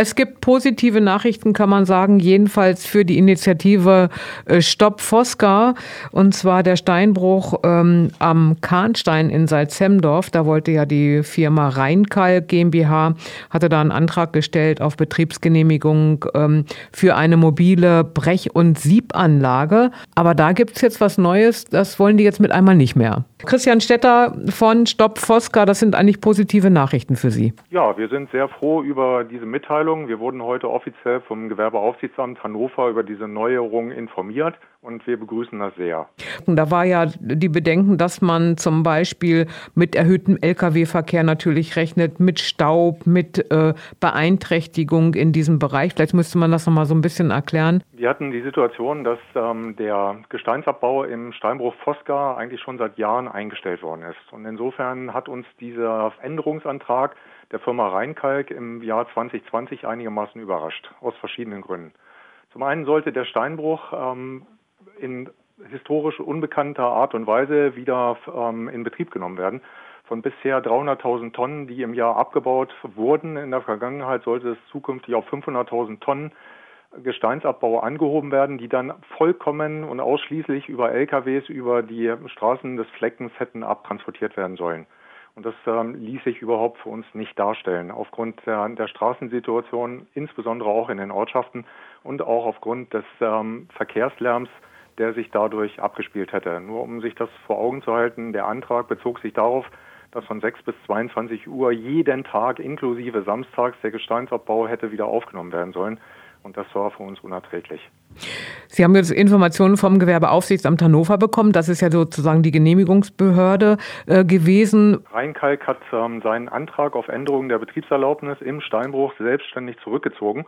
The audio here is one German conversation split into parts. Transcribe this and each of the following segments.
Es gibt positive Nachrichten, kann man sagen, jedenfalls für die Initiative äh, Stopp Fosca. Und zwar der Steinbruch ähm, am Kahnstein in Salzhemdorf. Da wollte ja die Firma Rheinkalk GmbH, hatte da einen Antrag gestellt auf Betriebsgenehmigung ähm, für eine mobile Brech- und Siebanlage. Aber da gibt es jetzt was Neues, das wollen die jetzt mit einmal nicht mehr. Christian Stetter von Stopp Fosca, das sind eigentlich positive Nachrichten für Sie. Ja, wir sind sehr froh über diese Mitteilung. Wir wurden heute offiziell vom Gewerbeaufsichtsamt Hannover über diese Neuerung informiert und wir begrüßen das sehr. Da war ja die Bedenken, dass man zum Beispiel mit erhöhtem Lkw-Verkehr natürlich rechnet, mit Staub, mit äh, Beeinträchtigung in diesem Bereich. Vielleicht müsste man das noch mal so ein bisschen erklären. Wir hatten die Situation, dass ähm, der Gesteinsabbau im Steinbruch Fosca eigentlich schon seit Jahren eingestellt worden ist. Und insofern hat uns dieser Änderungsantrag der Firma Rheinkalk im Jahr 2020 einigermaßen überrascht, aus verschiedenen Gründen. Zum einen sollte der Steinbruch ähm, in historisch unbekannter Art und Weise wieder ähm, in Betrieb genommen werden. Von bisher 300.000 Tonnen, die im Jahr abgebaut wurden, in der Vergangenheit sollte es zukünftig auf 500.000 Tonnen Gesteinsabbau angehoben werden, die dann vollkommen und ausschließlich über LKWs über die Straßen des Fleckens hätten abtransportiert werden sollen. Und das ähm, ließ sich überhaupt für uns nicht darstellen. Aufgrund der, der, Straßensituation, insbesondere auch in den Ortschaften und auch aufgrund des ähm, Verkehrslärms, der sich dadurch abgespielt hätte. Nur um sich das vor Augen zu halten, der Antrag bezog sich darauf, dass von 6 bis 22 Uhr jeden Tag inklusive Samstags der Gesteinsabbau hätte wieder aufgenommen werden sollen. Und das war für uns unerträglich. Sie haben jetzt Informationen vom Gewerbeaufsichtsamt Hannover bekommen. Das ist ja sozusagen die Genehmigungsbehörde äh, gewesen. Rheinkalk hat ähm, seinen Antrag auf Änderung der Betriebserlaubnis im Steinbruch selbstständig zurückgezogen.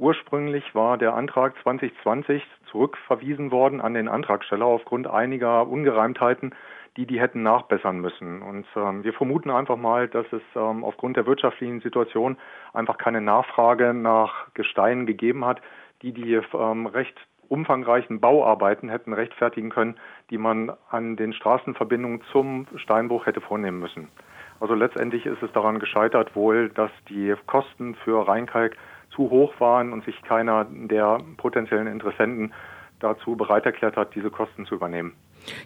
Ursprünglich war der Antrag 2020 zurückverwiesen worden an den Antragsteller aufgrund einiger Ungereimtheiten, die die hätten nachbessern müssen. Und ähm, wir vermuten einfach mal, dass es ähm, aufgrund der wirtschaftlichen Situation einfach keine Nachfrage nach Gesteinen gegeben hat, die die ähm, recht umfangreichen Bauarbeiten hätten rechtfertigen können, die man an den Straßenverbindungen zum Steinbruch hätte vornehmen müssen. Also letztendlich ist es daran gescheitert wohl, dass die Kosten für Rheinkalk zu hoch waren und sich keiner der potenziellen Interessenten dazu bereit erklärt hat, diese Kosten zu übernehmen.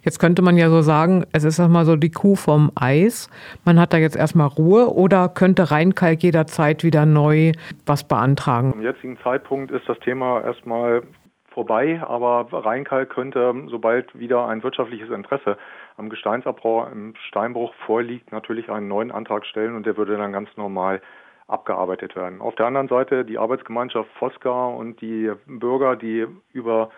Jetzt könnte man ja so sagen, es ist erstmal so die Kuh vom Eis. Man hat da jetzt erstmal Ruhe oder könnte Rheinkalk jederzeit wieder neu was beantragen? Zum jetzigen Zeitpunkt ist das Thema erstmal vorbei, aber Rheinkalk könnte, sobald wieder ein wirtschaftliches Interesse am Gesteinsabbau im Steinbruch vorliegt, natürlich einen neuen Antrag stellen und der würde dann ganz normal abgearbeitet werden. Auf der anderen Seite die Arbeitsgemeinschaft Fosca und die Bürger, die über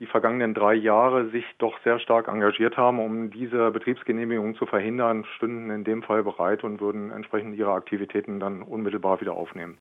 die vergangenen drei Jahre sich doch sehr stark engagiert haben, um diese Betriebsgenehmigung zu verhindern, stünden in dem Fall bereit und würden entsprechend ihre Aktivitäten dann unmittelbar wieder aufnehmen.